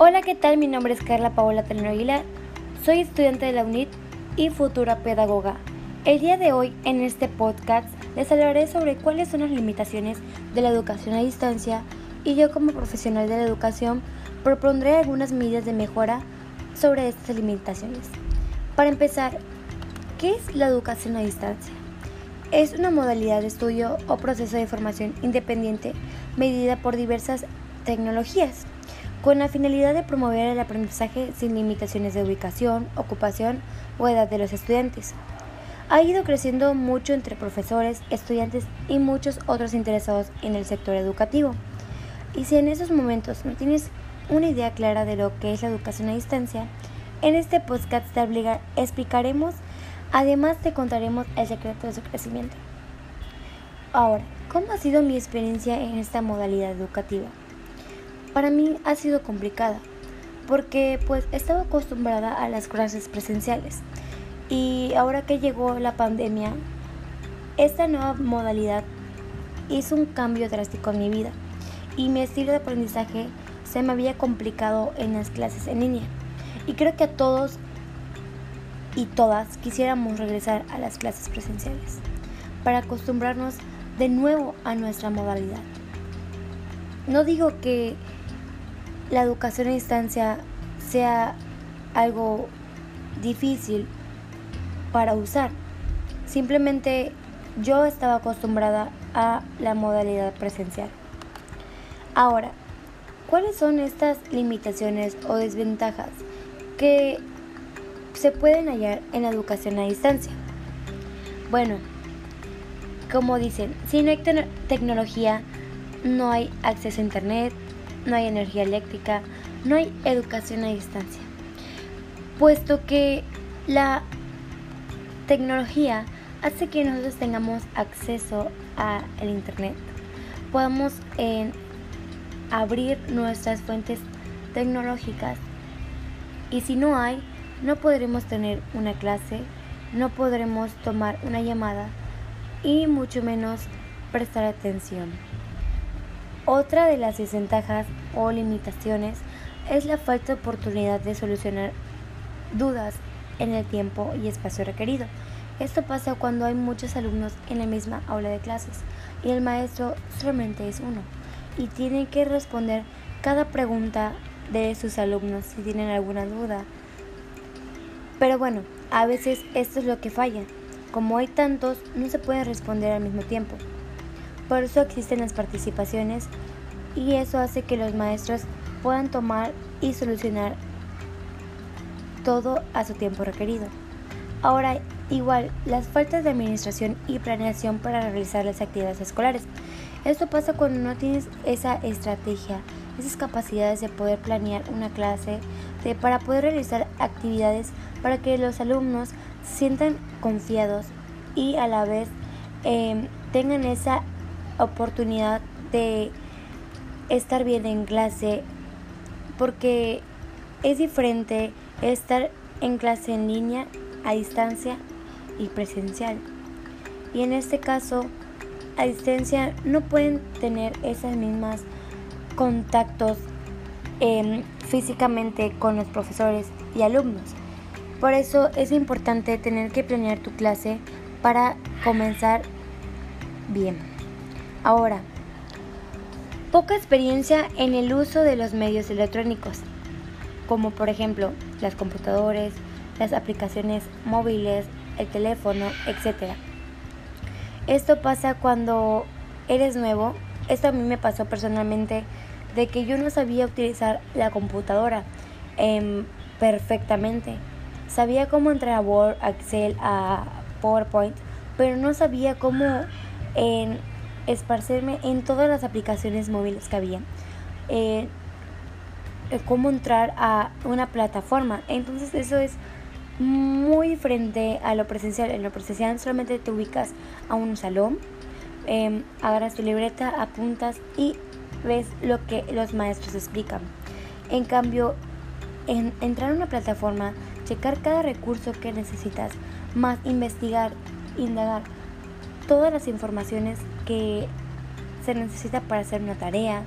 Hola, ¿qué tal? Mi nombre es Carla Paola Teleno Aguilar. Soy estudiante de la UNIT y futura pedagoga. El día de hoy, en este podcast, les hablaré sobre cuáles son las limitaciones de la educación a distancia y yo como profesional de la educación propondré algunas medidas de mejora sobre estas limitaciones. Para empezar, ¿qué es la educación a distancia? Es una modalidad de estudio o proceso de formación independiente medida por diversas tecnologías con la finalidad de promover el aprendizaje sin limitaciones de ubicación, ocupación o edad de los estudiantes. Ha ido creciendo mucho entre profesores, estudiantes y muchos otros interesados en el sector educativo. Y si en esos momentos no tienes una idea clara de lo que es la educación a distancia, en este podcast te explicaremos, además te contaremos el secreto de su crecimiento. Ahora, ¿cómo ha sido mi experiencia en esta modalidad educativa? Para mí ha sido complicada porque pues estaba acostumbrada a las clases presenciales y ahora que llegó la pandemia esta nueva modalidad hizo un cambio drástico en mi vida y mi estilo de aprendizaje se me había complicado en las clases en línea y creo que a todos y todas quisiéramos regresar a las clases presenciales para acostumbrarnos de nuevo a nuestra modalidad. No digo que la educación a distancia sea algo difícil para usar. Simplemente yo estaba acostumbrada a la modalidad presencial. Ahora, ¿cuáles son estas limitaciones o desventajas que se pueden hallar en la educación a distancia? Bueno, como dicen, si no hay tecnología, no hay acceso a Internet, no hay energía eléctrica, no hay educación a distancia. Puesto que la tecnología hace que nosotros tengamos acceso al Internet, podamos abrir nuestras fuentes tecnológicas y si no hay, no podremos tener una clase, no podremos tomar una llamada y mucho menos prestar atención. Otra de las desventajas o limitaciones es la falta de oportunidad de solucionar dudas en el tiempo y espacio requerido. Esto pasa cuando hay muchos alumnos en la misma aula de clases y el maestro solamente es uno y tiene que responder cada pregunta de sus alumnos si tienen alguna duda. Pero bueno, a veces esto es lo que falla. Como hay tantos, no se puede responder al mismo tiempo. Por eso existen las participaciones y eso hace que los maestros puedan tomar y solucionar todo a su tiempo requerido. Ahora, igual, las faltas de administración y planeación para realizar las actividades escolares. Esto pasa cuando no tienes esa estrategia, esas capacidades de poder planear una clase, de, para poder realizar actividades para que los alumnos sientan confiados y a la vez em, tengan esa oportunidad de estar bien en clase porque es diferente estar en clase en línea, a distancia y presencial. Y en este caso, a distancia no pueden tener esas mismas contactos em, físicamente con los profesores y alumnos. Por eso es importante tener que planear tu clase para comenzar bien. Ahora, poca experiencia en el uso de los medios electrónicos, como por ejemplo las computadoras, las aplicaciones móviles, el teléfono, etc. Esto pasa cuando eres nuevo. Esto a mí me pasó personalmente de que yo no sabía utilizar la computadora em, perfectamente. Sabía cómo entrar a Word, Excel, a PowerPoint, pero no sabía cómo en esparcerme en todas las aplicaciones móviles que había. Eh, eh, cómo entrar a una plataforma. Entonces eso es muy diferente a lo presencial. En lo presencial solamente te ubicas a un salón, eh, agarras tu libreta, apuntas y ves lo que los maestros explican. En cambio, en entrar a una plataforma, checar cada recurso que necesitas, más investigar, indagar todas las informaciones que se necesita para hacer una tarea,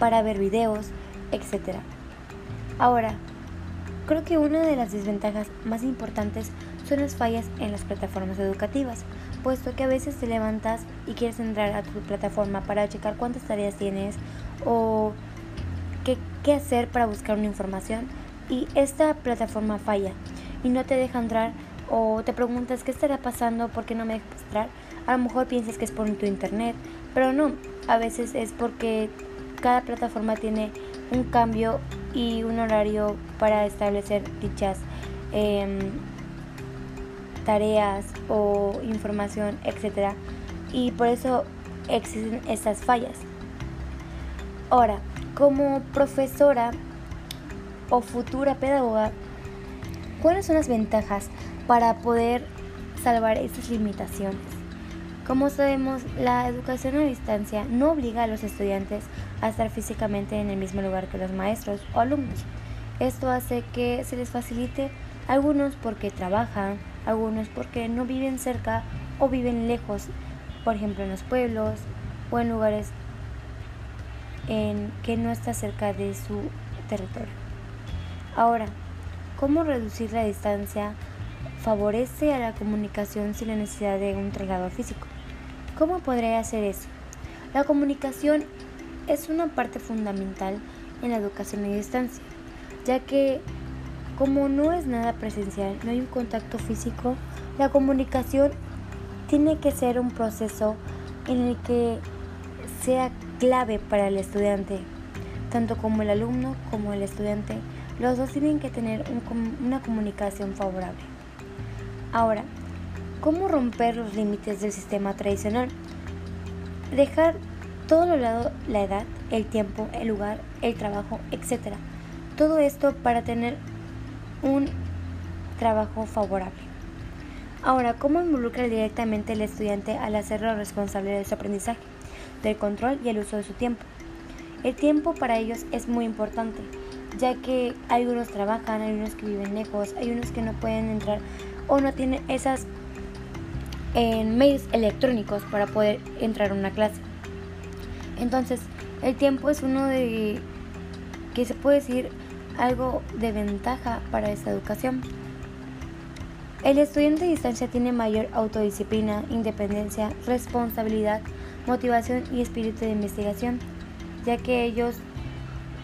para ver videos, etc. Ahora, creo que una de las desventajas más importantes son las fallas en las plataformas educativas, puesto que a veces te levantas y quieres entrar a tu plataforma para checar cuántas tareas tienes o qué, qué hacer para buscar una información y esta plataforma falla y no te deja entrar o te preguntas qué estará pasando, por qué no me deja entrar. A lo mejor piensas que es por tu internet, pero no, a veces es porque cada plataforma tiene un cambio y un horario para establecer dichas em, tareas o información, etc. Y por eso existen estas fallas. Ahora, como profesora o futura pedagoga, ¿cuáles son las ventajas para poder salvar estas limitaciones? Como sabemos, la educación a distancia no obliga a los estudiantes a estar físicamente en el mismo lugar que los maestros o alumnos. Esto hace que se les facilite algunos porque trabajan, algunos porque no viven cerca o viven lejos, por ejemplo en los pueblos o en lugares en que no está cerca de su territorio. Ahora, ¿cómo reducir la distancia favorece a la comunicación sin la necesidad de un traslado físico? ¿Cómo podré hacer eso? La comunicación es una parte fundamental en la educación a distancia, ya que como no es nada presencial, no hay un contacto físico, la comunicación tiene que ser un proceso en el que sea clave para el estudiante, tanto como el alumno como el estudiante. Los dos tienen que tener una comunicación favorable. Ahora, ¿Cómo romper los límites del sistema tradicional? Dejar todo lo lado la edad, el tiempo, el lugar, el trabajo, etc. Todo esto para tener un trabajo favorable. Ahora, ¿cómo involucra directamente el estudiante al hacerlo responsable de su aprendizaje, del control y el uso de su tiempo? El tiempo para ellos es muy importante, ya que algunos trabajan, hay unos que viven lejos, hay unos que no pueden entrar o no tienen esas en medios electrónicos para poder entrar a una clase. Entonces, el tiempo es uno de que se puede decir algo de ventaja para esta educación. El estudiante a distancia tiene mayor autodisciplina, independencia, responsabilidad, motivación y espíritu de investigación, ya que ellos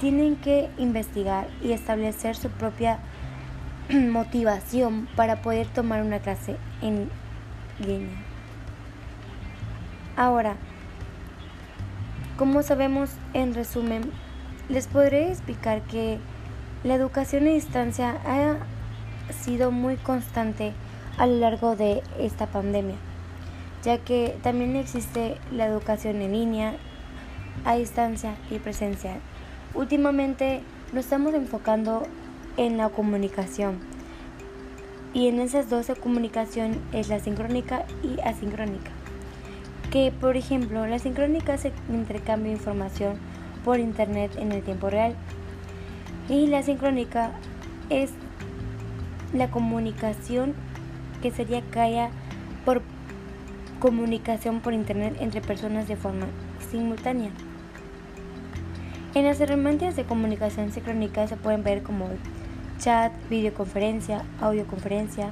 tienen que investigar y establecer su propia motivación para poder tomar una clase en Ahora, como sabemos, en resumen, les podré explicar que la educación a distancia ha sido muy constante a lo largo de esta pandemia, ya que también existe la educación en línea, a distancia y presencial. Últimamente nos estamos enfocando en la comunicación y en esas dos la comunicación es la sincrónica y asincrónica. Que por ejemplo, la sincrónica intercambio de información por internet en el tiempo real y la sincrónica es la comunicación que sería que por comunicación por internet entre personas de forma simultánea. En las herramientas de comunicación sincrónica se pueden ver como chat, videoconferencia, audioconferencia,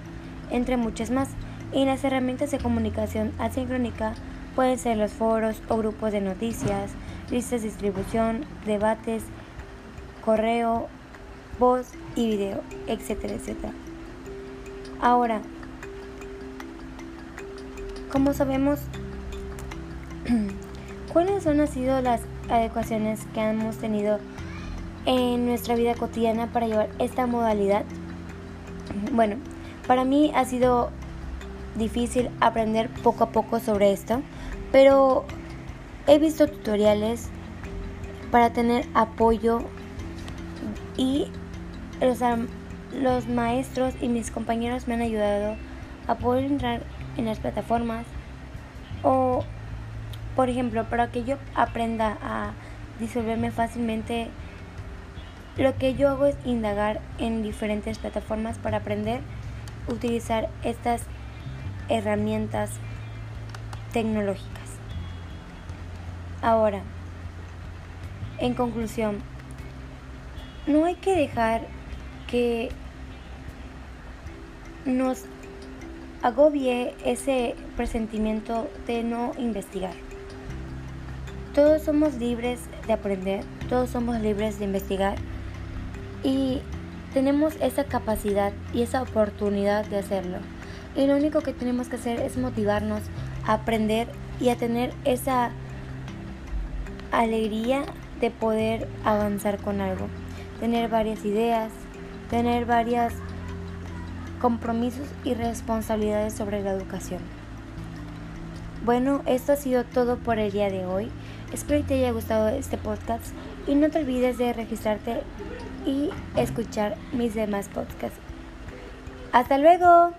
entre muchas más. Y las herramientas de comunicación asincrónica pueden ser los foros o grupos de noticias, listas de distribución, debates, correo, voz y video, etcétera, etcétera. Ahora, como sabemos, ¿cuáles han sido las adecuaciones que hemos tenido en nuestra vida cotidiana para llevar esta modalidad? Bueno, para mí ha sido difícil aprender poco a poco sobre esto, pero he visto tutoriales para tener apoyo y los, los maestros y mis compañeros me han ayudado a poder entrar en las plataformas o, por ejemplo, para que yo aprenda a disolverme fácilmente lo que yo hago es indagar en diferentes plataformas para aprender a utilizar estas herramientas tecnológicas. Ahora, en conclusión, no hay que dejar que nos agobie ese presentimiento de no investigar. Todos somos libres de aprender, todos somos libres de investigar y tenemos esa capacidad y esa oportunidad de hacerlo. Y lo único que tenemos que hacer es motivarnos a aprender y a tener esa alegría de poder avanzar con algo, tener varias ideas, tener varios compromisos y responsabilidades sobre la educación. Bueno, esto ha sido todo por el día de hoy. Espero que te haya gustado este podcast y no te olvides de registrarte y escuchar mis demás podcasts. Hasta luego.